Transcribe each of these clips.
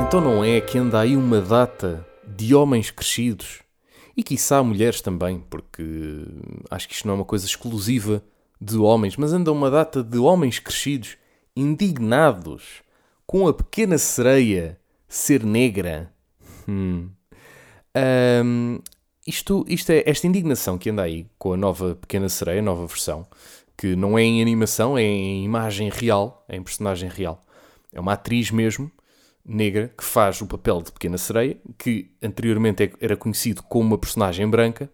Então não é que anda aí uma data de homens crescidos e quiçá mulheres também, porque acho que isto não é uma coisa exclusiva de homens, mas anda uma data de homens crescidos indignados com a pequena sereia ser negra. Hum. Um, isto, isto é esta indignação que anda aí com a nova Pequena Sereia, nova versão, que não é em animação, é em imagem real, é em personagem real. É uma atriz mesmo, negra, que faz o papel de Pequena Sereia, que anteriormente é, era conhecido como uma personagem branca,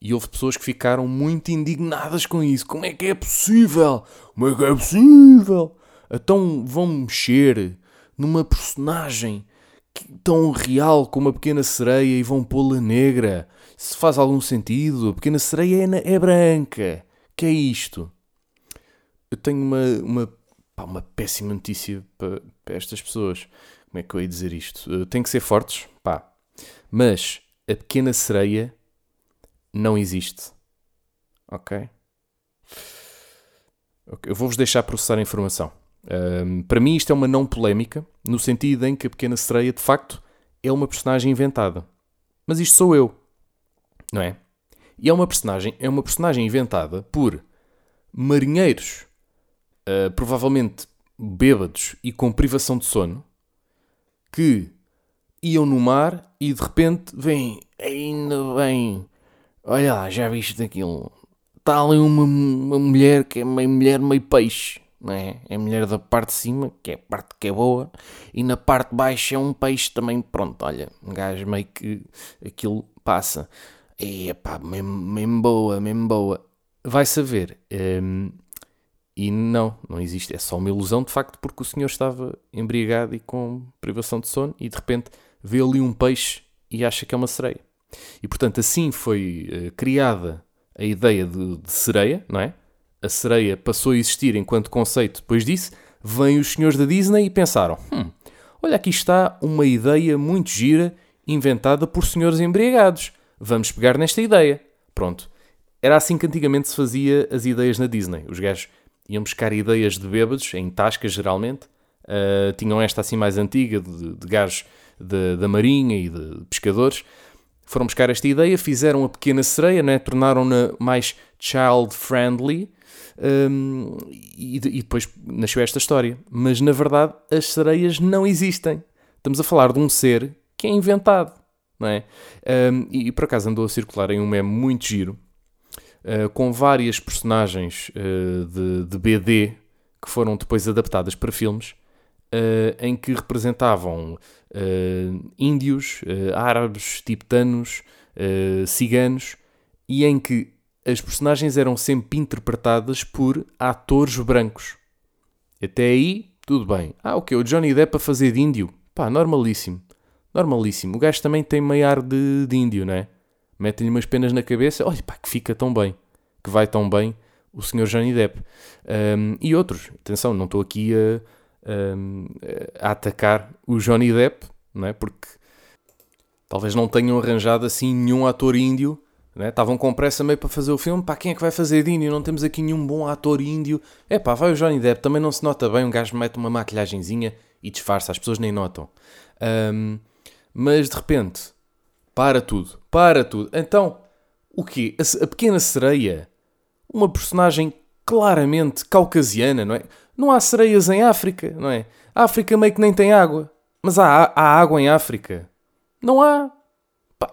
e houve pessoas que ficaram muito indignadas com isso. Como é que é possível? Como é que é possível? Então vão mexer numa personagem tão real como a Pequena Sereia e vão pô-la negra. Se faz algum sentido, a Pequena Sereia é, é branca. Que é isto? Eu tenho uma, uma, pá, uma péssima notícia para, para, estas pessoas. Como é que eu ia dizer isto? Tem que ser fortes, pá. Mas a Pequena Sereia não existe. Ok? okay. Eu vou-vos deixar processar a informação. Um, para mim, isto é uma não polémica, no sentido em que a Pequena Sereia, de facto, é uma personagem inventada. Mas isto sou eu, não é? E é uma personagem, é uma personagem inventada por marinheiros, uh, provavelmente bêbados e com privação de sono, que iam no mar e de repente vêm, ainda bem, olha lá, já viste aquilo? Está ali uma, uma mulher que é meio mulher, meio peixe não é? É mulher da parte de cima, que é a parte que é boa, e na parte de baixo é um peixe também, pronto, olha, um gajo meio que aquilo passa. E pá, mesmo, mesmo boa, mesmo boa. Vai saber. Um, e não, não existe. É só uma ilusão, de facto, porque o senhor estava embriagado e com privação de sono e de repente vê ali um peixe e acha que é uma sereia. E portanto, assim foi uh, criada a ideia de, de sereia, não é? a sereia passou a existir enquanto conceito depois disso, vêm os senhores da Disney e pensaram: hum, olha, aqui está uma ideia muito gira inventada por senhores embriagados. Vamos pegar nesta ideia. Pronto. Era assim que antigamente se fazia as ideias na Disney. Os gajos iam buscar ideias de bêbados, em tascas geralmente. Uh, tinham esta assim mais antiga, de, de gajos da marinha e de pescadores. Foram buscar esta ideia, fizeram a pequena sereia, né? tornaram-na mais child-friendly um, e, e, depois nasceu esta história. Mas na verdade as sereias não existem. Estamos a falar de um ser que é inventado. É? Um, e, e por acaso andou a circular em um meme muito giro uh, com várias personagens uh, de, de, BD que foram depois adaptadas para filmes. Uh, em que representavam índios, árabes, tibetanos, ciganos, e em que as personagens eram sempre interpretadas por atores brancos. Até aí, tudo bem. Ah, o que? O Johnny Depp a fazer de índio? Pá, normalíssimo. Normalíssimo. O gajo também tem meio ar de, de índio, não é? Metem-lhe umas penas na cabeça. Olha, pá, que fica tão bem. Que vai tão bem o Sr. Johnny Depp. Um, e outros. Atenção, não estou aqui a, a, a atacar o Johnny Depp, não é? Porque talvez não tenham arranjado assim nenhum ator índio né? Estavam com pressa meio para fazer o filme. Pá, quem é que vai fazer de índio? Não temos aqui nenhum bom ator índio. É pá, vai o Johnny Depp. Também não se nota bem. Um gajo mete uma maquilhagenzinha e disfarça. As pessoas nem notam. Um, mas de repente, para tudo. Para tudo. Então, o quê? A, a pequena sereia. Uma personagem claramente caucasiana, não é? Não há sereias em África, não é? A África meio que nem tem água. Mas há, há água em África. Não há. Pá,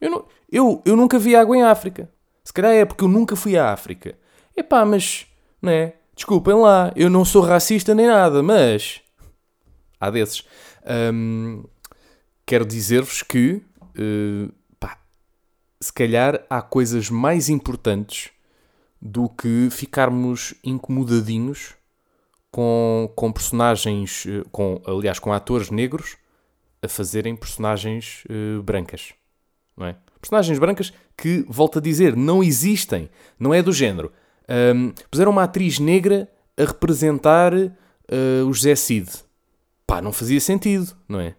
eu não, eu, eu nunca vi água em África. Se calhar é porque eu nunca fui à África. Epá, mas, né? Desculpem lá, eu não sou racista nem nada, mas. Há desses. Quero dizer-vos que, uh, pá, se calhar há coisas mais importantes do que ficarmos incomodadinhos com, com personagens, eh, com, aliás, com atores negros a fazerem personagens uh, brancas, não é? Personagens brancas que, volto a dizer, não existem. Não é do género. Um, puseram uma atriz negra a representar uh, o José Cid. Pá, não fazia sentido, não é?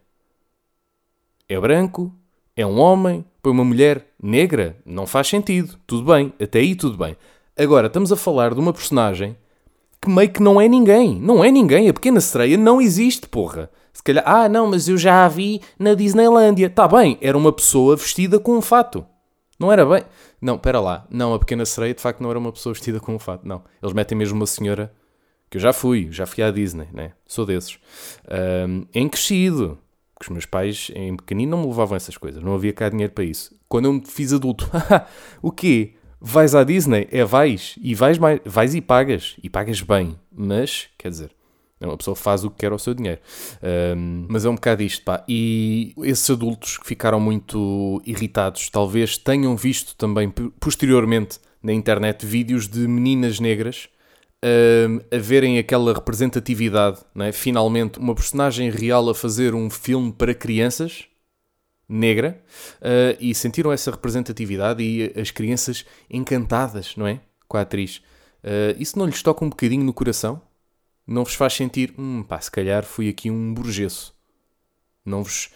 É branco, é um homem, põe uma mulher negra, não faz sentido. Tudo bem, até aí tudo bem. Agora, estamos a falar de uma personagem que meio que não é ninguém. Não é ninguém. A pequena sereia não existe, porra. Se calhar, ah, não, mas eu já a vi na Disneylândia. Tá bem, era uma pessoa vestida com um fato. Não era bem. Não, pera lá. Não, a Pequena Sereia de facto não era uma pessoa vestida com um fato. Não. Eles metem mesmo uma senhora que eu já fui, já fui à Disney, né? Sou desses. Um, em crescido. Porque os meus pais, em pequenino, não me levavam essas coisas. Não havia cá dinheiro para isso. Quando eu me fiz adulto, o quê? Vais à Disney? É, vais. E vais, mais, vais e pagas. E pagas bem. Mas, quer dizer, uma pessoa faz o que quer ao seu dinheiro. Um, mas é um bocado isto, pá. E esses adultos que ficaram muito irritados, talvez tenham visto também posteriormente na internet vídeos de meninas negras um, a verem aquela representatividade, é? finalmente uma personagem real a fazer um filme para crianças negra uh, e sentiram essa representatividade e as crianças encantadas, não é? Com a atriz. Uh, isso não lhes toca um bocadinho no coração? Não vos faz sentir, hum, pá, se calhar fui aqui um burgueso. Não vos,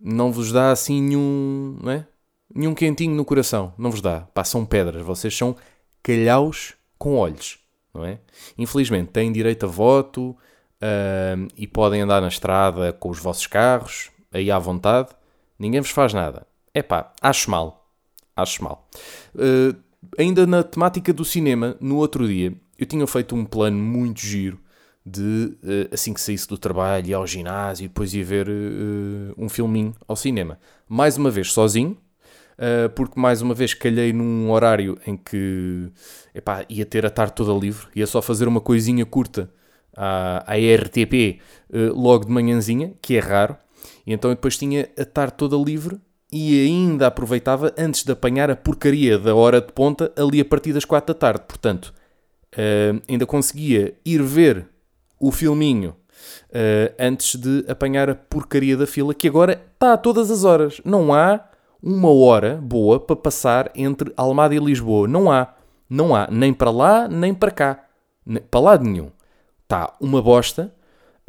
não vos dá assim nenhum, não é? Nenhum quentinho no coração. Não vos dá. Pá, são pedras. Vocês são calhaus com olhos, não é? Infelizmente, têm direito a voto uh, e podem andar na estrada com os vossos carros, aí à vontade Ninguém vos faz nada. É pá, acho mal. Acho mal. Uh, ainda na temática do cinema, no outro dia, eu tinha feito um plano muito giro de, uh, assim que saísse do trabalho, ir ao ginásio e depois ia ver uh, um filminho ao cinema. Mais uma vez sozinho, uh, porque mais uma vez calhei num horário em que epá, ia ter a tarde toda livre, ia só fazer uma coisinha curta à, à RTP logo de manhãzinha, que é raro, e então eu depois tinha a tarde toda livre e ainda aproveitava antes de apanhar a porcaria da hora de ponta ali a partir das quatro da tarde. Portanto, uh, ainda conseguia ir ver o filminho uh, antes de apanhar a porcaria da fila, que agora está a todas as horas. Não há uma hora boa para passar entre Almada e Lisboa. Não há. Não há. Nem para lá, nem para cá. Para lado nenhum. Está uma bosta.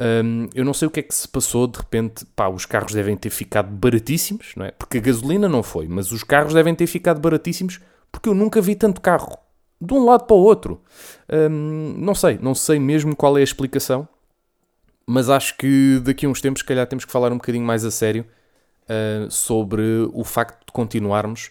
Um, eu não sei o que é que se passou, de repente, pá, os carros devem ter ficado baratíssimos, não é? Porque a gasolina não foi, mas os carros devem ter ficado baratíssimos porque eu nunca vi tanto carro de um lado para o outro. Um, não sei, não sei mesmo qual é a explicação, mas acho que daqui a uns tempos, se calhar, temos que falar um bocadinho mais a sério uh, sobre o facto de continuarmos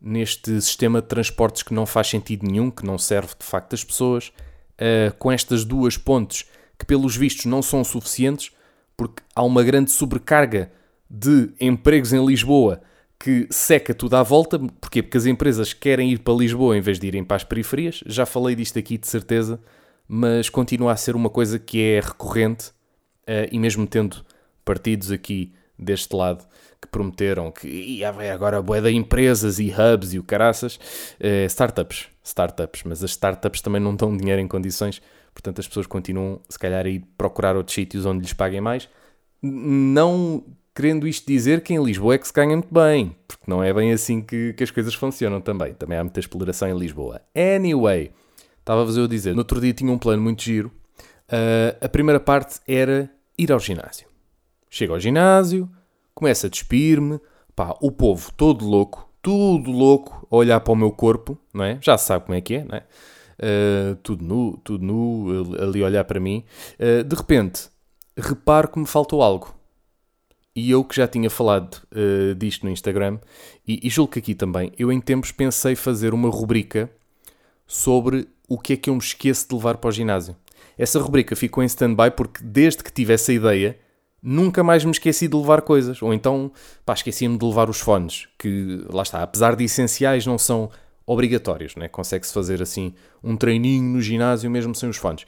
neste sistema de transportes que não faz sentido nenhum, que não serve de facto às pessoas, uh, com estas duas pontes que, pelos vistos, não são suficientes, porque há uma grande sobrecarga de empregos em Lisboa que seca tudo à volta. Porquê? Porque as empresas querem ir para Lisboa em vez de irem para as periferias. Já falei disto aqui de certeza, mas continua a ser uma coisa que é recorrente uh, e mesmo tendo partidos aqui deste lado que prometeram que ia agora boé de empresas e hubs e o caraças, uh, startups, startups, mas as startups também não dão dinheiro em condições Portanto, as pessoas continuam, se calhar, a ir procurar outros sítios onde lhes paguem mais. Não querendo isto dizer que em Lisboa é que se ganha muito bem, porque não é bem assim que, que as coisas funcionam também. Também há muita exploração em Lisboa. Anyway, estava-vos eu a dizer, no outro dia tinha um plano muito giro. Uh, a primeira parte era ir ao ginásio. Chego ao ginásio, começo a despir-me, pá, o povo todo louco, tudo louco, a olhar para o meu corpo, não é? Já sabe como é que é, não é? uh, tudo nu, tudo nu, ali olhar para mim. Uh, de repente, reparo que me faltou algo. E eu que já tinha falado uh, disto no Instagram, e, e julgo que aqui também, eu em tempos pensei fazer uma rubrica sobre o que é que eu me esqueço de levar para o ginásio. Essa rubrica ficou em stand-by porque desde que tive essa ideia, nunca mais me esqueci de levar coisas. Ou então, pá, esqueci-me de levar os fones, que lá está, apesar de essenciais, não são obrigatórios, né? consegue-se fazer assim um treininho no ginásio mesmo sem os fones.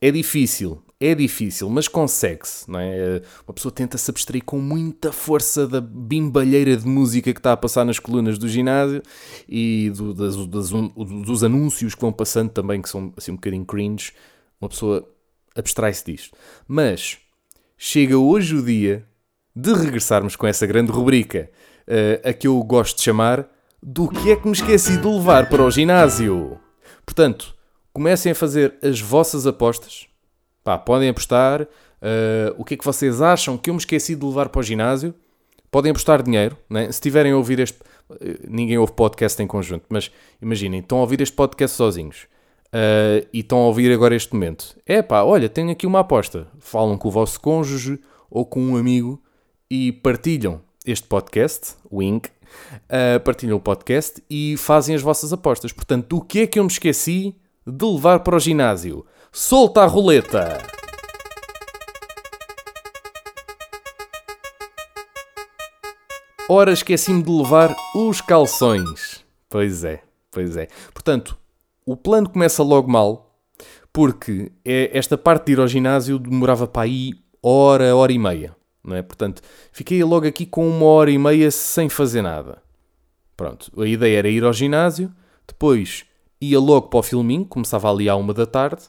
É difícil, é difícil, mas consegue-se, não é? Uma pessoa tenta se abstrair com muita força da bimbalheira de música que está a passar nas colunas do ginásio e do, das, das, dos anúncios que vão passando também, que são assim um bocadinho cringe. Uma pessoa abstrai-se disto. Mas chega hoje o dia de regressarmos com essa grande rubrica, uh, a que eu gosto de chamar do que é que me esqueci de levar para o ginásio. Portanto, comecem a fazer as vossas apostas. Pá, podem apostar uh, o que é que vocês acham que eu me esqueci de levar para o ginásio. Podem apostar dinheiro, né? se tiverem a ouvir este. Uh, ninguém ouve podcast em conjunto, mas imaginem, estão a ouvir este podcast sozinhos uh, e estão a ouvir agora este momento. É pá, olha, tenho aqui uma aposta. Falam com o vosso cônjuge ou com um amigo e partilham este podcast, Wink, uh, partilham o podcast e fazem as vossas apostas. Portanto, do que é que eu me esqueci de levar para o ginásio? Solta a roleta! Ora, esqueci-me de levar os calções. Pois é, pois é. Portanto, o plano começa logo mal, porque é, esta parte de ir ao ginásio demorava para aí hora, hora e meia. Não é? Portanto, fiquei logo aqui com uma hora e meia sem fazer nada. Pronto, a ideia era ir ao ginásio, depois ia logo para o filminho, começava ali à uma da tarde,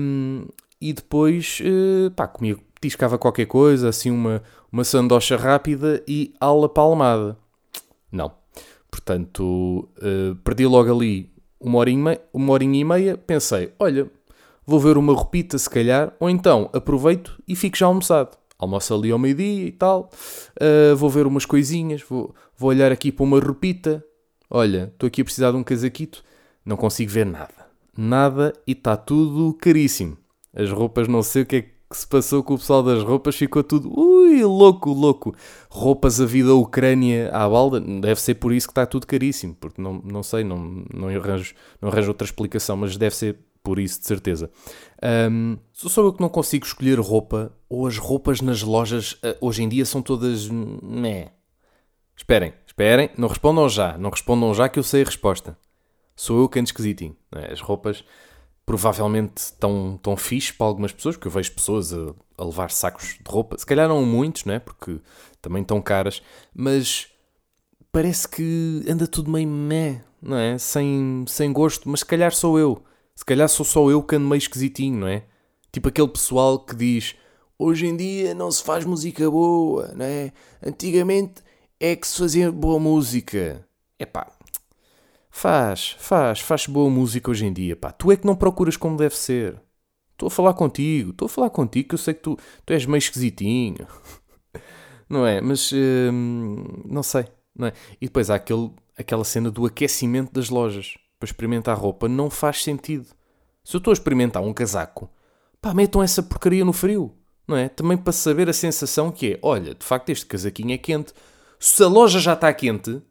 um, e depois, uh, pá, comia, tiscava qualquer coisa, assim uma, uma sandocha rápida e ala palmada. Não. Portanto, uh, perdi logo ali uma horinha, uma e meia, pensei, olha, vou ver uma roupita se calhar, ou então aproveito e fico já almoçado. Almoço ali ao meio-dia e tal, uh, vou ver umas coisinhas, vou, vou olhar aqui para uma roupita, olha, estou aqui a precisar de um casaquito, não consigo ver nada. Nada e está tudo caríssimo. As roupas, não sei o que é que se passou com o pessoal das roupas, ficou tudo ui, louco, louco. Roupas a vida Ucrânia à balda, deve ser por isso que está tudo caríssimo, porque não, não sei, não, não, arranjo, não arranjo outra explicação, mas deve ser por isso, de certeza. Um, sou eu que não consigo escolher roupa, ou as roupas nas lojas uh, hoje em dia são todas. Né. Esperem, esperem, não respondam já, não respondam já que eu sei a resposta. Sou eu que ando esquisitinho. É? As roupas provavelmente estão tão fixe para algumas pessoas, porque eu vejo pessoas a, a, levar sacos de roupa, se calhar não muitos, não é? porque também estão caras, mas parece que anda tudo meio meh, não é? Sem, sem gosto, mas se calhar sou eu. Se calhar sou só eu que ando meio esquisitinho, não é? Tipo aquele pessoal que diz hoje em dia não se faz música boa, não é? Antigamente é que se fazia boa música. Epá, Faz, faz, faz boa música hoje em dia, pá. Tu é que não procuras como deve ser. Estou a falar contigo, estou a falar contigo que eu sei que tu, tu és meio esquisitinho. não é? Mas hum, não sei, não é? E depois há aquele, aquela cena do aquecimento das lojas para experimentar roupa. Não faz sentido. Se eu estou a experimentar um casaco, pá, metam essa porcaria no frio, não é? Também para saber a sensação que é: olha, de facto este casaquinho é quente. Se a loja já está quente,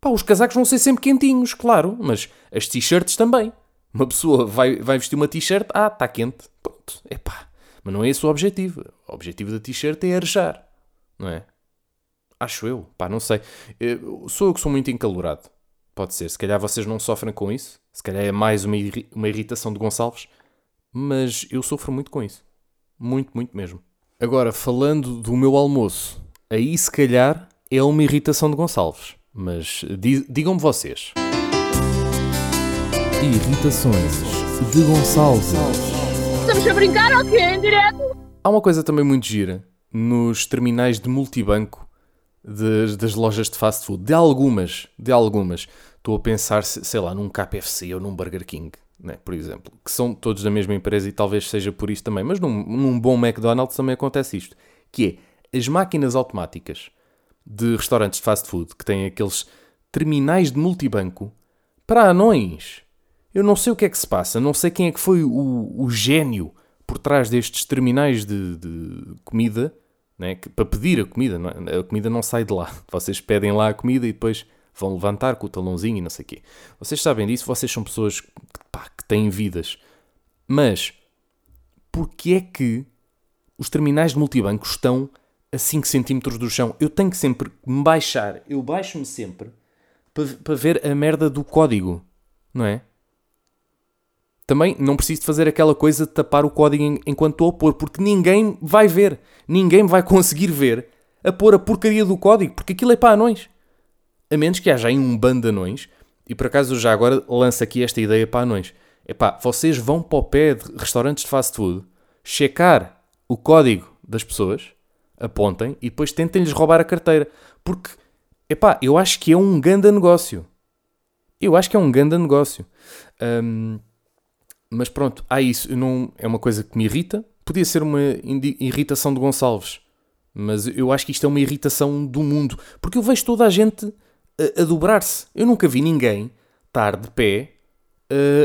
Pá, os casacos vão ser sempre quentinhos, claro, mas as t-shirts também. Uma pessoa vai, vai vestir uma t-shirt, ah, está quente. Pronto, é pá. Mas não é esse o objetivo. O objetivo da t-shirt é arejar, não é? Acho eu, pá, não sei. Eu, sou eu que sou muito encalorado. Pode ser. Se calhar vocês não sofrem com isso. Se calhar é mais uma, uma irritação de Gonçalves. Mas eu sofro muito com isso. Muito, muito mesmo. Agora, falando do meu almoço, aí se calhar é uma irritação de Gonçalves. Mas digam-me vocês. Irritações de Gonçalves. Estamos a brincar ou quê? Em direto? Há uma coisa também muito gira nos terminais de multibanco das, das lojas de fast food. De algumas, de algumas. Estou a pensar, sei lá, num KFC ou num Burger King, né, por exemplo. Que são todos da mesma empresa e talvez seja por isso também. Mas num, num bom McDonald's também acontece isto. Que é, as máquinas automáticas de restaurantes de fast food que têm aqueles terminais de multibanco para anões. Eu não sei o que é que se passa, não sei quem é que foi o, o gênio por trás destes terminais de, de comida, né, que, para pedir a comida. É? A comida não sai de lá. Vocês pedem lá a comida e depois vão levantar com o talãozinho e não sei o quê. Vocês sabem disso, vocês são pessoas pá, que têm vidas. Mas, porquê é que os terminais de multibanco estão a 5 cm do chão. Eu tenho que sempre me baixar. Eu baixo-me sempre para, para ver a merda do código. Não é? Também não preciso de fazer aquela coisa de tapar o código enquanto estou a pôr, porque ninguém vai ver. Ninguém vai conseguir ver a pôr a porcaria do código, porque aquilo é para anões. A menos que haja aí um bando de anões. E por acaso já agora lanço aqui esta ideia para anões. É pá, vocês vão para o pé de restaurantes de fast food checar o código das pessoas apontem e depois tentem-lhes roubar a carteira. Porque, epá, eu acho que é um grande negócio. Eu acho que é um grande negócio. Um, mas pronto, há isso. Não, é uma coisa que me irrita. Podia ser uma irritação de Gonçalves. Mas eu acho que isto é uma irritação do mundo. Porque eu vejo toda a gente a, a dobrar-se. Eu nunca vi ninguém estar de pé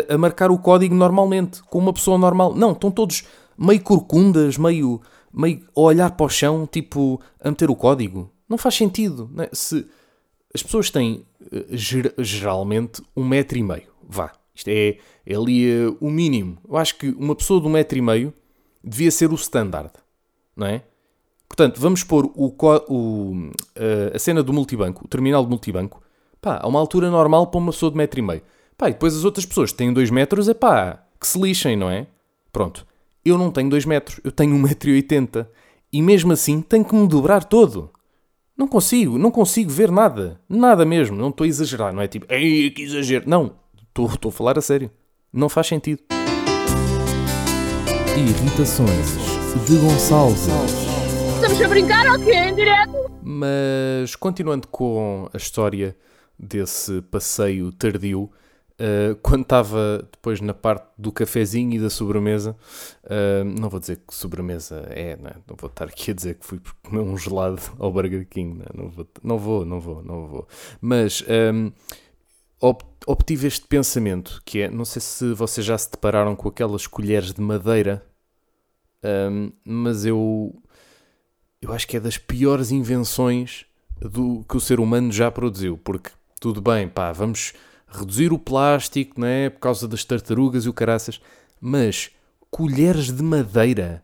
a, a marcar o código normalmente, com uma pessoa normal. Não, estão todos meio corcundas, meio meio a olhar para o chão, tipo, a meter o código. Não faz sentido. Não é? Se as pessoas têm eh, ger- geralmente um metro e meio, vá, isto é, é ali eh, o mínimo. Eu acho que uma pessoa de um metro e meio devia ser o standard, não é? Portanto, vamos pôr o, o, eh, a cena do multibanco, o terminal de multibanco, pá, a uma altura normal para uma pessoa de metro e meio. Pá, e depois as outras pessoas que têm dois metros, é pá, que se lixem, não é? Pronto. Eu não tenho dois metros, eu tenho 1,80m. E mesmo assim tenho que me dobrar todo. Não consigo, não consigo ver nada. Nada mesmo. Não estou a exagerar, não é tipo, ei, que exagero. Não, estou estou a falar a sério. Não faz sentido. Irritações de Gonçalves. Estamos a brincar ou quê? Em direto? Mas continuando com a história desse passeio tardio, uh, quando estava depois na parte do cafezinho e da sobremesa, uh, não vou dizer que sobremesa é, não, é? não vou estar aqui a dizer que fui comer um gelado ao Burger King, não, é? não, vou, não vou, não vou, não vou. Mas um, ob- obtive este pensamento que é, não sei se vocês já se depararam com aquelas colheres de madeira, um, mas eu eu acho que é das piores invenções do que o ser humano já produziu, porque tudo bem, pá, vamos reduzir o plástico, não é? Por causa das tartarugas e o caraças, mas colheres de madeira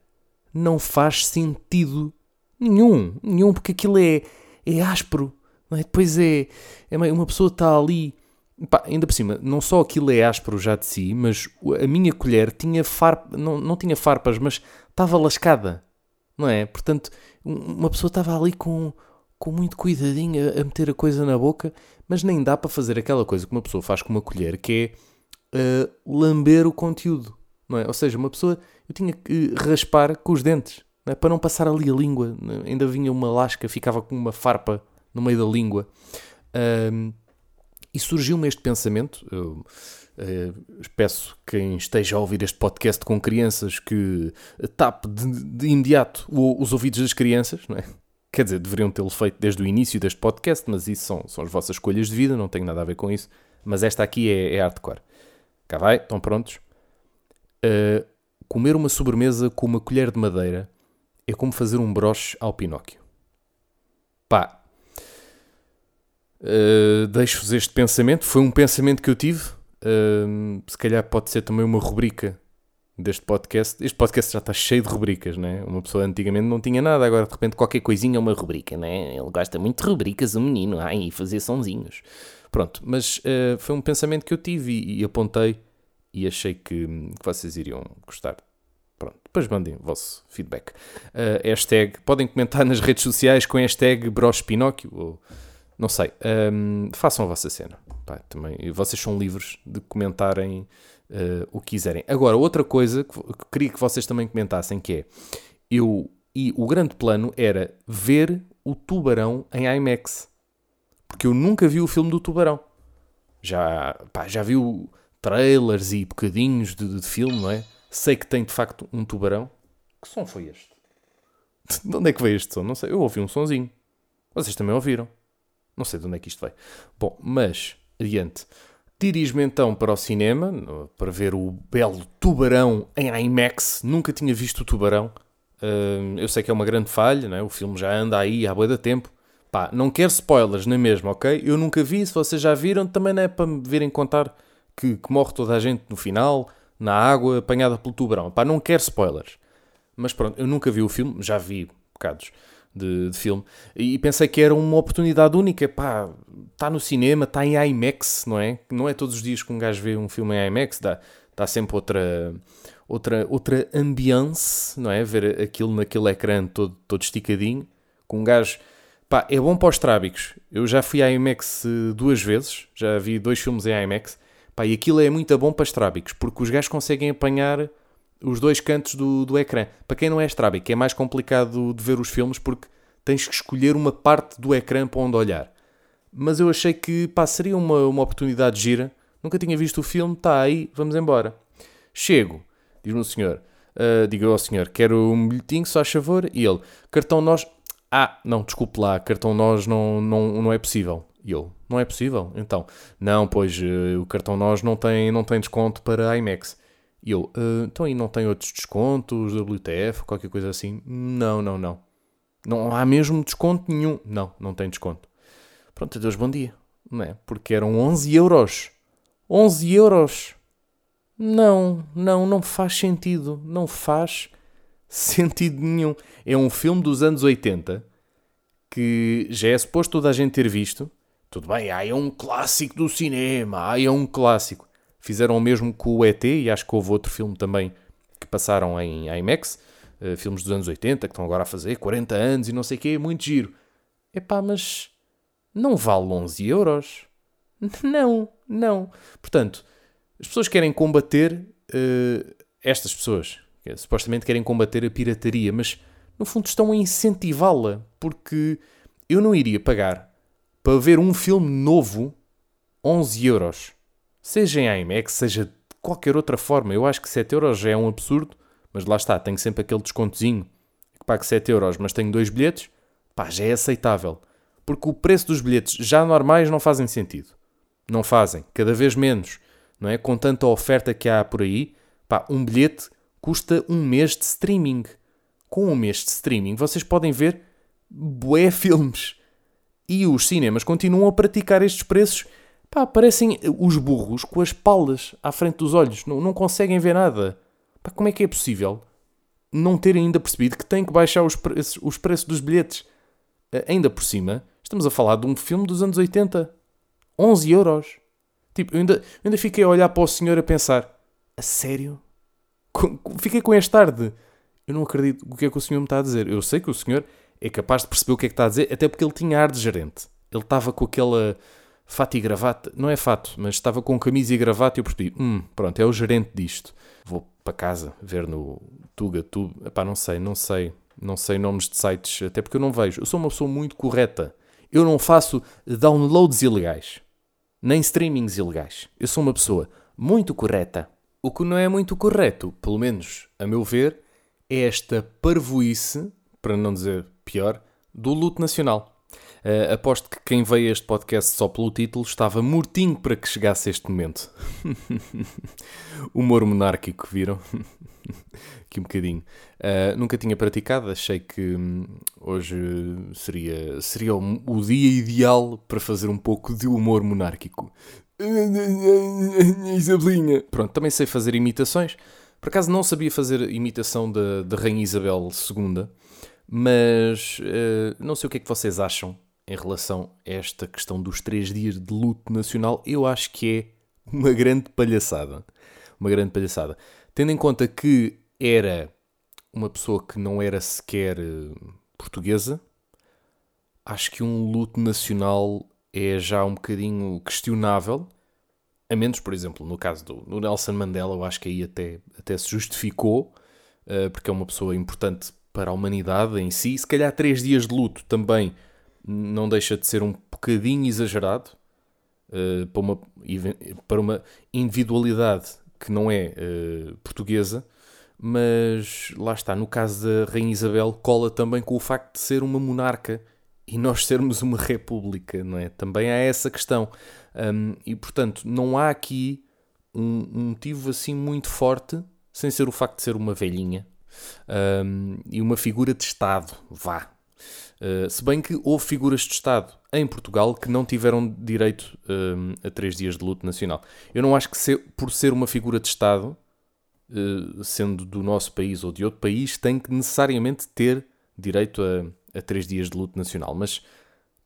não faz sentido nenhum, nenhum, porque aquilo é, é áspero, é? Depois é, é uma pessoa está ali, pá, ainda por cima, não só aquilo é áspero já de si, mas a minha colher tinha farpa, não, não tinha farpas, mas estava lascada não é? Portanto, um- uma pessoa estava ali com, com muito cuidadinho a, meter a coisa na boca, mas nem dá para fazer aquela coisa que uma pessoa faz com uma colher, que é uh, lamber o conteúdo, não é? Ou seja, uma pessoa, eu tinha que raspar com os dentes, não é? para não passar ali a língua, não é? ainda vinha uma lasca, ficava com uma farpa no meio da língua. Ahm, e surgiu-me este pensamento. Eu, eh, peço quem esteja a ouvir este podcast com crianças que tape de, de imediato os ouvidos das crianças, não é? Quer dizer, deveriam tê-lo feito desde o início deste podcast, mas isso são, são as vossas escolhas de vida, não tem nada a ver com isso. Mas esta aqui é, é hardcore. Cá vai, estão prontos? Eh, comer uma sobremesa com uma colher de madeira é como fazer um broche ao Pinóquio. Pá, Uh, Deixo-vos este pensamento. Foi um pensamento que eu tive. Uh, se calhar pode ser também uma rubrica deste podcast. Este podcast já está cheio de rubricas, né? Uma pessoa antigamente não tinha nada, agora de repente qualquer coisinha é uma rubrica, né? Ele gosta muito de rubricas, o menino, ai, fazer sonzinhos. Pronto, mas uh, foi um pensamento que eu tive e, e apontei e achei que, que vocês iriam gostar. Pronto, depois mandem o vosso feedback. Uh, hashtag, podem comentar nas redes sociais com hashtag brospinóquio ou não sei, hum, façam a vossa cena. Pá, também, e vocês são livres de comentarem eh, o que quiserem. Agora, outra coisa que, que queria que vocês também comentassem que é eu e o grande plano era ver o Tubarão em IMAX. Porque eu nunca vi o filme do Tubarão. Já, pá, já vi o trailers e bocadinhos de, de filme, não é? Sei que tem de facto um tubarão. Que som foi este? De onde é que veio este som? Não sei. Eu ouvi um sonzinho. Vocês também ouviram. Não sei de onde é que isto veio. Bom, mas, adiante. Dirijo-me então para o cinema, para ver o belo Tubarão em IMAX. Nunca tinha visto o Tubarão. Hum, eu sei que é uma grande falha, não é? o filme já anda aí há boa da tempo. Pá, não quero spoilers, nem mesmo, ok? Eu nunca vi, se vocês já viram, também não é para me virem contar que, que morre toda a gente no final, na água, apanhada pelo tubarão. Pá, não quero spoilers. Mas pronto, eu nunca vi o filme, já vi bocados de, de filme, e pensei que era uma oportunidade única. Pá, está no cinema, está em IMAX, não é? Não é todos os dias que um gajo vê um filme em IMAX, dá, dá sempre outra, outra, outra ambiance, não é? Ver aquilo naquele ecrã todo, todo esticadinho, com um gajo. Pá, é bom para os trábicos. Eu já fui à IMAX eh, duas vezes, já vi dois filmes em IMAX. Pá, e aquilo é muito bom para os trábicos, porque os gajos conseguem apanhar os dois cantos do, do ecrã. Para quem não é estrábico, é mais complicado de ver os filmes porque tens que escolher uma parte do ecrã para onde olhar. Mas eu achei que pá, seria uma, uma oportunidade gira. Nunca tinha visto o filme, está aí, vamos embora. Chego, diz-me o senhor, ah, diga ao senhor, quero um bilhetinho, só a favor. E ele, cartão nós. Ah, não, desculpe lá, cartão nós não, não, não é possível. E ele, não é possível? Então, não, pois eh, o cartão nós não tem, não tem desconto para IMAX. E eu, "Ah, então aí não tem outros descontos, WTF, qualquer coisa assim? Não, não, não. Não há mesmo desconto nenhum. Não, não tem desconto. Pronto, adeus, bom dia. Não é? Porque eram 11 euros. 11 euros. Não, não, não faz sentido. Não faz sentido nenhum. É um filme dos anos 80 que já é suposto toda a gente ter visto. Tudo bem, aí é um clássico do cinema, aí é um clássico. Fizeram o mesmo com o ET e acho que houve outro filme também que passaram em IMAX, eh, filmes dos anos 80 que estão agora a fazer 40 anos e não sei o quê, muito giro. Epá, mas não vale 11 euros? Não, não. Portanto, as pessoas querem combater eh, estas pessoas, que supostamente querem combater a pirataria, mas no fundo estão a incentivá-la, porque eu não iria pagar para ver um filme novo 11 euros. Seja em IMAX, seja de qualquer outra forma. Eu acho que 7 euros já é um absurdo, mas lá está, tenho sempre aquele descontozinho que pago 7 euros, mas tenho dois bilhetes, pá, já é aceitável. Porque o preço dos bilhetes já normais não fazem sentido. Não fazem, cada vez menos, não é? Com tanta oferta que há por aí, pá, um bilhete custa um mês de streaming. Com um mês de streaming, vocês podem ver bué filmes. E os cinemas continuam a praticar estes preços. Pá, parecem os burros com as palas à frente dos olhos. Não, não conseguem ver nada. Pá, como é que é possível não terem ainda percebido que têm que baixar os preços, os preços dos bilhetes? Ainda por cima, estamos a falar de um filme dos anos 80. 11 euros. Tipo, eu ainda, eu ainda fiquei a olhar para o senhor a pensar: a sério? Fiquei com este ar de eu não acredito o que é que o senhor me está a dizer. Eu sei que o senhor é capaz de perceber o que é que está a dizer, até porque ele tinha ar de gerente. Ele estava com aquela fato e gravata, não é fato, mas estava com camisa e gravata e eu percebi, hum, pronto, é o gerente disto. Vou para casa ver no Tuga, Tube, epá, não sei, não sei, não sei nomes de sites, até porque eu não vejo. Eu sou uma pessoa muito correta. Eu não faço downloads ilegais, nem streamings ilegais. Eu sou uma pessoa muito correta. O que não é muito correto, pelo menos a meu ver, é esta parvoíce, para não dizer pior, do luto nacional. Uh, aposto que quem veio este podcast só pelo título estava mortinho para que chegasse este momento. Humor monárquico, viram? Aqui um bocadinho. Uh, nunca tinha praticado, achei que hum, hoje seria, seria o, o dia ideal para fazer um pouco de humor monárquico. Isabelinha. Pronto, também sei fazer imitações. Por acaso não sabia fazer imitação da, da Rainha Isabel II, mas eh, não sei o que é que vocês acham em relação a esta questão dos três dias de luto nacional. Eu acho que é uma grande palhaçada. Uma grande palhaçada. Tendo em conta que era uma pessoa que não era sequer eh, portuguesa, acho que um luto nacional é já um bocadinho questionável. A menos, por exemplo, no caso do, Nelson Mandela, eu acho que aí até, até se justificou, eh, porque é uma pessoa importante para a humanidade em si. Se calhar três dias de luto também não deixa de ser um bocadinho exagerado eh, para, uma, para uma individualidade que não é eh, portuguesa, mas lá está, no caso da Rainha Isabel, cola também com o facto de ser uma monarca e nós sermos uma república, não é? Também há essa questão. Um, e portanto, não há aqui um, um, motivo assim muito forte, sem ser o facto de ser uma velhinha um, e uma figura de Estado, vá. Uh, se bem que houve figuras de Estado em Portugal que não tiveram direito a três dias de luto nacional. Eu não acho que por ser uma figura de Estado, uh, sendo do nosso país ou de outro país, tem que necessariamente ter direito a, a três dias de luto nacional. Mas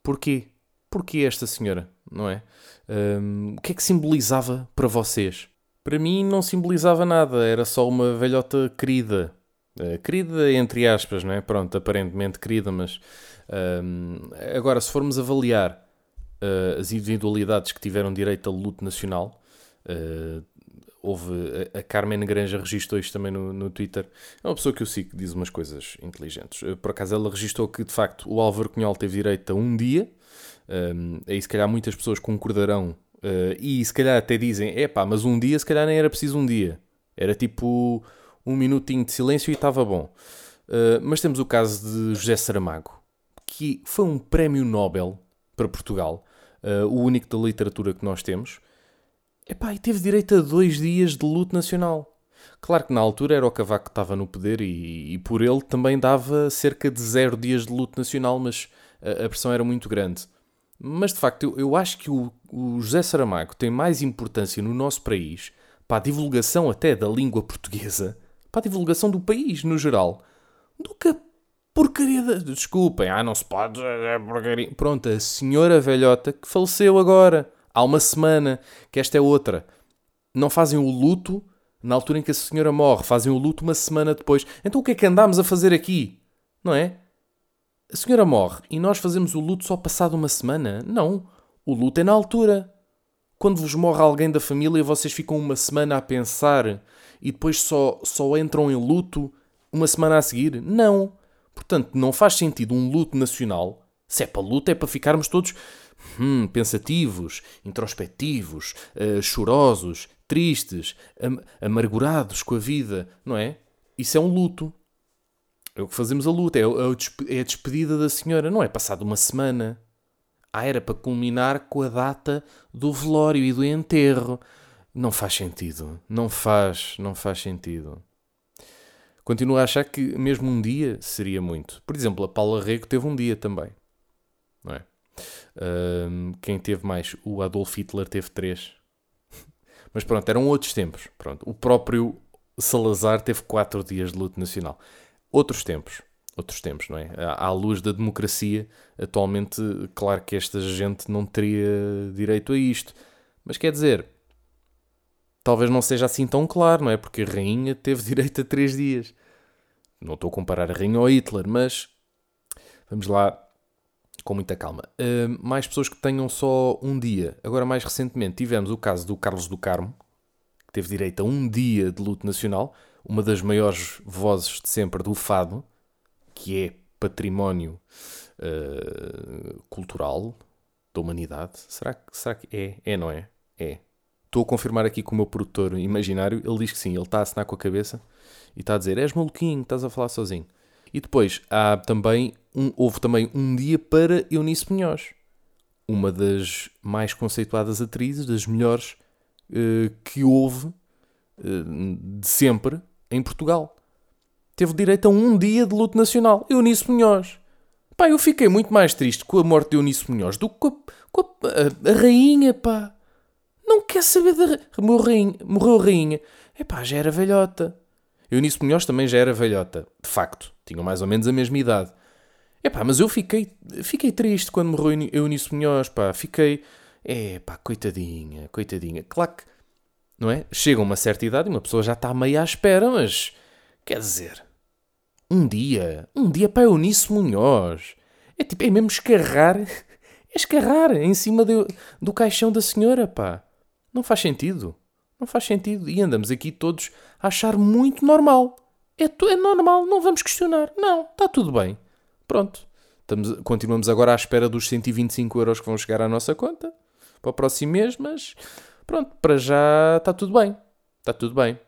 porquê? Porquê esta senhora, não é? Um, o que é que simbolizava para vocês? Para mim não simbolizava nada, era só uma velhota querida. Uh, querida entre aspas, não é? Pronto, aparentemente querida, mas um, agora se formos avaliar uh, as individualidades que tiveram direito a luto nacional, uh, houve a, a Carmen Granja registrou isto também no, no Twitter. É uma pessoa que eu sigo que diz umas coisas inteligentes. Por acaso ela registrou que de facto o Álvaro Cunhal teve direito a um dia. Um, aí se calhar muitas pessoas concordarão e se calhar até dizem: é pá, mas um dia se calhar nem era preciso um dia. Era tipo um minutinho de silêncio e estava bom. Uh, mas temos o caso de José Saramago, que foi um prémio Nobel para Portugal, uh, o único da literatura que nós temos. Epá, e teve direito a dois dias de luto nacional. Claro que na altura era o Cavaco que estava no poder e, e por ele também dava cerca de zero dias de luto nacional, mas a, a pressão era muito grande. Mas de facto, eu, eu acho que o, o José Saramago tem mais importância no nosso país para a divulgação até da língua portuguesa, para a divulgação do país no geral, do que a porcaria da. Desculpem, ah, não se pode. É porcaria. Pronto, a senhora velhota que faleceu agora, há uma semana, que esta é outra. Não fazem o luto na altura em que a senhora morre, fazem o luto uma semana depois. Então o que é que andámos a fazer aqui? Não é? A senhora morre e nós fazemos o luto só passado uma semana? Não. O luto é na altura. Quando vos morre alguém da família, vocês ficam uma semana a pensar e depois só, só entram em luto uma semana a seguir? Não. Portanto, não faz sentido um luto nacional. Se é para luto, é para ficarmos todos hum, pensativos, introspectivos, uh, chorosos, tristes, am amargurados com a vida, não é? Isso é um luto. É o que fazemos a luta, é, é a despedida da senhora, não é passado uma semana. Ah, era para culminar com a data do velório e do enterro. Não faz sentido. Não faz, não faz sentido. Continuo a achar que mesmo um dia seria muito. Por exemplo, a Paula Rego teve um dia também. Não é? Quem teve mais? O Adolf Hitler teve três. Mas pronto, eram outros tempos. Pronto. O próprio Salazar teve quatro dias de luto nacional. Outros tempos. Outros tempos, não é? À luz da democracia, atualmente, claro que esta gente não teria direito a isto. Mas quer dizer, talvez não seja assim tão claro, não é? Porque a rainha teve direito a três dias. Não estou a comparar a rainha ao Hitler, mas vamos lá com muita calma. Uh, mais pessoas que tenham só um dia. Agora, mais recentemente, tivemos o caso do Carlos do Carmo, que teve direito a um dia de luto nacional, uma das maiores vozes de sempre do fado, que é património uh, cultural da humanidade. Será que, será que é? É, não é? É. Estou a confirmar aqui com o meu produtor imaginário. Ele diz que sim, ele está a assinar com a cabeça e está a dizer: És maluquinho, estás a falar sozinho. E depois há também um, houve também um dia para Eunice Munhoz, uma das mais conceituadas atrizes, das melhores uh, que houve uh, de sempre em Portugal. Teve direito a um dia de luto nacional. Eunice Munhoz. Pá, eu fiquei muito mais triste com a morte de Eunice Munhoz do que com a, com a, a, a rainha, pá. Não quer saber da morreu, morreu rainha. É pá, já era velhota. Eunice Munhoz também já era velhota, de facto. Tinham mais ou menos a mesma idade. Epá, mas eu fiquei, fiquei triste quando morreu Eunice Munhoz, pá. Fiquei... É, pá, coitadinha, coitadinha. Claro que, não é? Chega uma certa idade e uma pessoa já está meio à espera, mas... Quer dizer... Um dia, um dia para Eunice Munhoz. É tipo, é mesmo escarrar... É escarrar em cima do, do caixão da senhora, pá. Não faz sentido. Não faz sentido. E andamos aqui todos a achar muito normal. É, é normal, não vamos questionar. Não, está tudo bem. Pronto. Estamos, continuamos agora à espera dos 125 euros que vão chegar à nossa conta para o próximo mês, mas pronto, para já está tudo bem. Está tudo bem.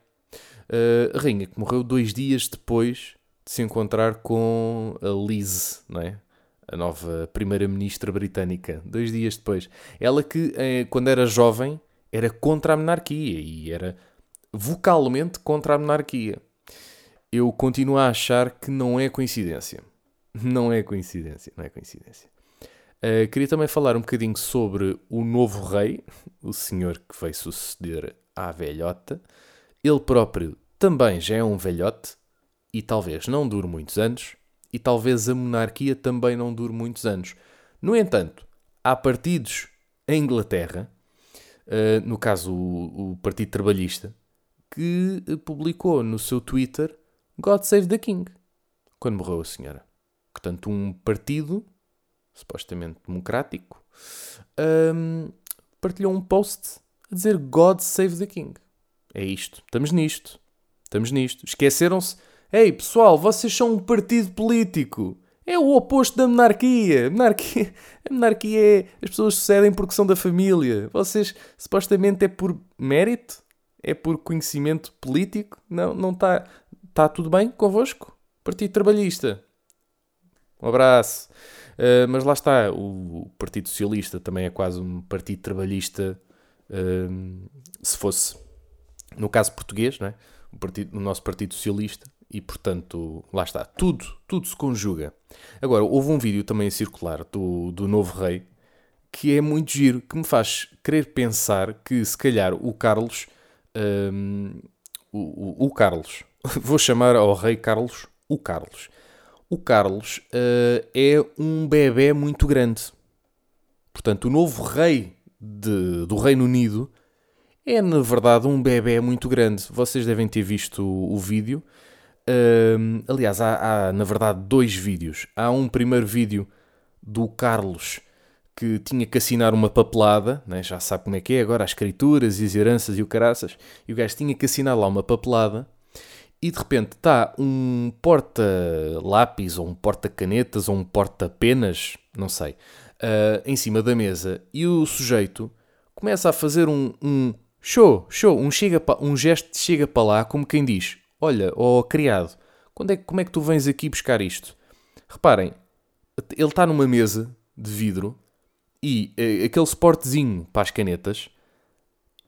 Uh, rainha que morreu dois dias depois de se encontrar com a Liz, não é? a nova primeira-ministra britânica, dois dias depois. Ela que, eh, quando era jovem, era contra a monarquia e era vocalmente contra a monarquia. Eu continuo a achar que não é coincidência. Não é coincidência, não é coincidência. Uh, queria também falar um bocadinho sobre o novo rei, o senhor que veio suceder à velhota. Ele próprio também já é um velhote e talvez não dure muitos anos, e talvez a monarquia também não dure muitos anos. No entanto, há partidos em Inglaterra, uh, no caso o, o Partido Trabalhista, que publicou no seu Twitter God Save the King, quando morreu a senhora. Portanto, um partido, supostamente democrático, um, partilhou um post a dizer God Save the King. É isto. Estamos nisto. Estamos nisto. Esqueceram-se. Ei, pessoal, vocês são um partido político. É o oposto da monarquia. A monarquia, a monarquia é. As pessoas sucedem porque são da família. Vocês, supostamente, é por mérito? É por conhecimento político? Não, não está. Está tudo bem convosco? Partido Trabalhista. Um abraço. Uh, mas lá está, o Partido Socialista também é quase um partido trabalhista, uh, se fosse no caso português, não é? o, partido, o nosso Partido Socialista, e portanto, lá está, tudo, tudo se conjuga. Agora, houve um vídeo também a circular do, do novo rei que é muito giro, que me faz querer pensar que se calhar o Carlos, hum, o, o, o, Carlos, vou chamar ao rei Carlos o Carlos. O Carlos uh, é um bebê muito grande. Portanto, o novo rei de, do Reino Unido é, na verdade, um bebê muito grande. Vocês devem ter visto o, o vídeo. Aliás, há, há, na verdade, dois vídeos. Há um primeiro vídeo do Carlos que tinha que assinar uma papelada, né? já sabe como é que é agora, as escrituras e as heranças e o caraças, e o gajo tinha que assinar lá uma papelada, e de repente está um porta-lápis, ou um porta-canetas, ou um porta-penas, não sei, uh, em cima da mesa, e o sujeito começa a fazer um, um show, show, um, chega um gesto de chega para lá, como quem diz, olha, ó oh, criado, quando é, como é que tu vens aqui buscar isto? Reparem, ele está numa mesa de vidro, e uh, aquele suportezinho para as canetas,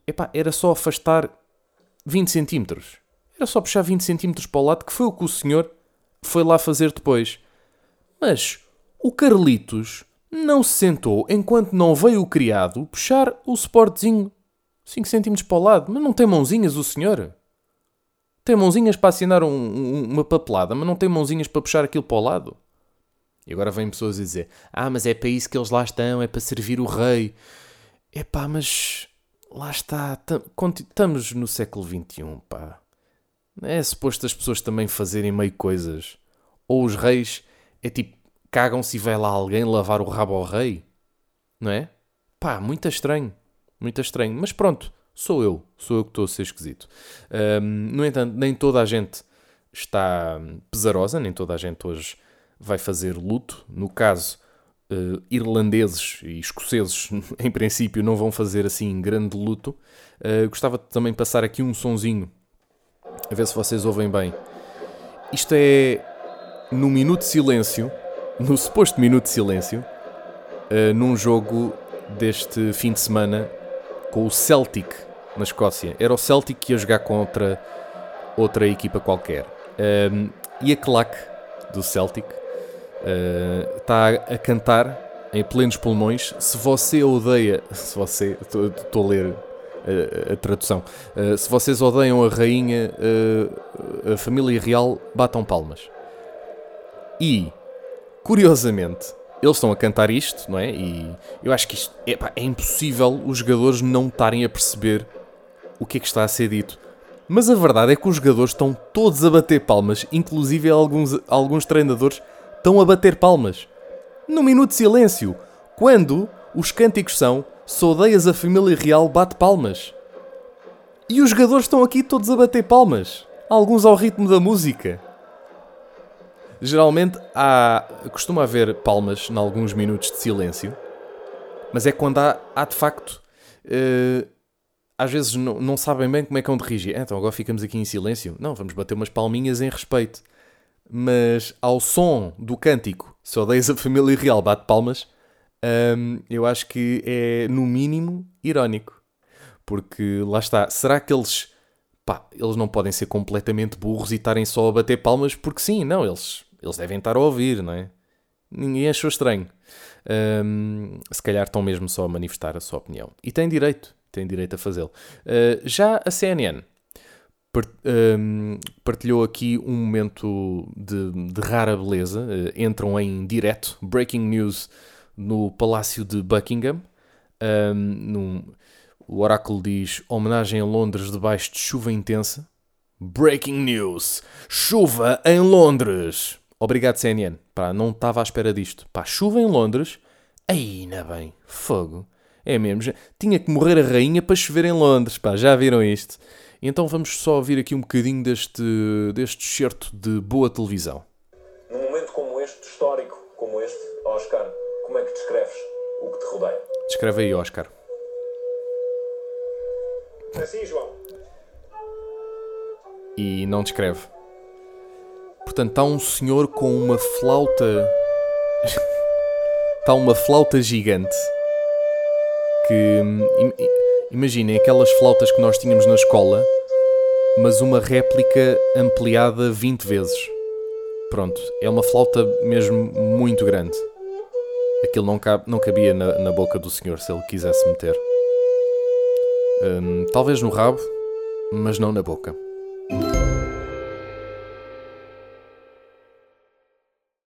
epá, era só afastar 20 centímetros. Era só puxar 20 centímetros para o lado, que foi o que o senhor foi lá fazer depois. Mas o Carlitos não se sentou enquanto não veio o criado puxar o suportezinho 5 centímetros para o lado. Mas não tem mãozinhas o senhor? Tem mãozinhas para assinar um, um, uma papelada, mas não tem mãozinhas para puxar aquilo para o lado. E agora vêm pessoas a dizer: Ah, mas é para isso que eles lá estão, é para servir o rei. Epá, mas lá está, estamos no século XXI, pá. É suposto as pessoas também fazerem meio coisas. Ou os reis é tipo, cagam-se e vai lá alguém lavar o rabo ao rei. Não é? Pá, muito estranho. Muito estranho. Mas pronto, sou eu. Sou eu que estou a ser esquisito. Um, no entanto, nem toda a gente está pesarosa, nem toda a gente hoje vai fazer luto. No caso, uh, irlandeses e escoceses, em princípio, não vão fazer assim grande luto. Uh, gostava de também passar aqui um sonzinho, a ver se vocês ouvem bem. Isto é no minuto de silêncio, no suposto minuto de silêncio, uh, num jogo deste fim de semana com o Celtic na Escócia. Era o Celtic que ia jogar contra outra equipa qualquer. Um, e a claque do Celtic está eh, a cantar em plenos pulmões. Se você odeia, se você, estou a ler a, eh, a tradução, uh, se vocês odeiam a rainha, uh, a família real, batam palmas. E, curiosamente, eles estão a cantar isto, não é? E eu acho que isto epá, é impossível os jogadores não estarem a perceber o que é que está a ser dito. Mas a verdade é que os jogadores estão todos a bater palmas, inclusive alguns, alguns treinadores estão a bater palmas. No minuto de silêncio, quando os cânticos são Se odeias a família real, bate palmas. E os jogadores estão aqui todos a bater palmas, alguns ao ritmo da música. Geralmente há, costuma haver palmas em alguns minutos de silêncio, mas é quando há, há de facto. Uh, às vezes não, não sabem bem como é que vão dirigir. Então agora ficamos aqui em silêncio. Não, vamos bater umas palminhas em respeito mas ao som do cântico Se odeias a família real, bate palmas, hum, eu acho que é, no mínimo, irónico. Porque lá está, será que eles, pá, eles não podem ser completamente burros e estarem só a bater palmas? Porque sim, não, eles, eles devem estar a ouvir, não é? Ninguém achou estranho. Hum, se calhar estão mesmo só a manifestar a sua opinião. E têm direito, têm direito a fazê-lo. Uh, já a CNN partilhou aqui um momento de, de rara beleza. Uh, entram em direto, breaking news, no Palácio de Buckingham. Um, num, o oráculo diz: homenagem a Londres debaixo de chuva intensa. Breaking news: chuva em Londres. Obrigado, CNN. Pá, não estava à espera disto. Pá, chuva em Londres. Ainda bem, fogo. É mesmo. Tinha que morrer a rainha para chover em Londres. Pá, já viram isto? Então vamos só ouvir aqui um bocadinho deste, deste certo de boa televisão. Num momento como este, histórico como este, Oscar, como é que descreves o que te rodeia? Descreve aí, Oscar. Assim, João. E não descreve. Portanto, está um senhor com uma flauta. está uma flauta gigante. Que. Imaginem aquelas flautas que nós tínhamos na escola, mas uma réplica ampliada 20 vezes. Pronto, é uma flauta mesmo muito grande. Aquilo não, cabe, não cabia na, na boca do senhor se ele quisesse meter. Hum, talvez no rabo, mas não na boca.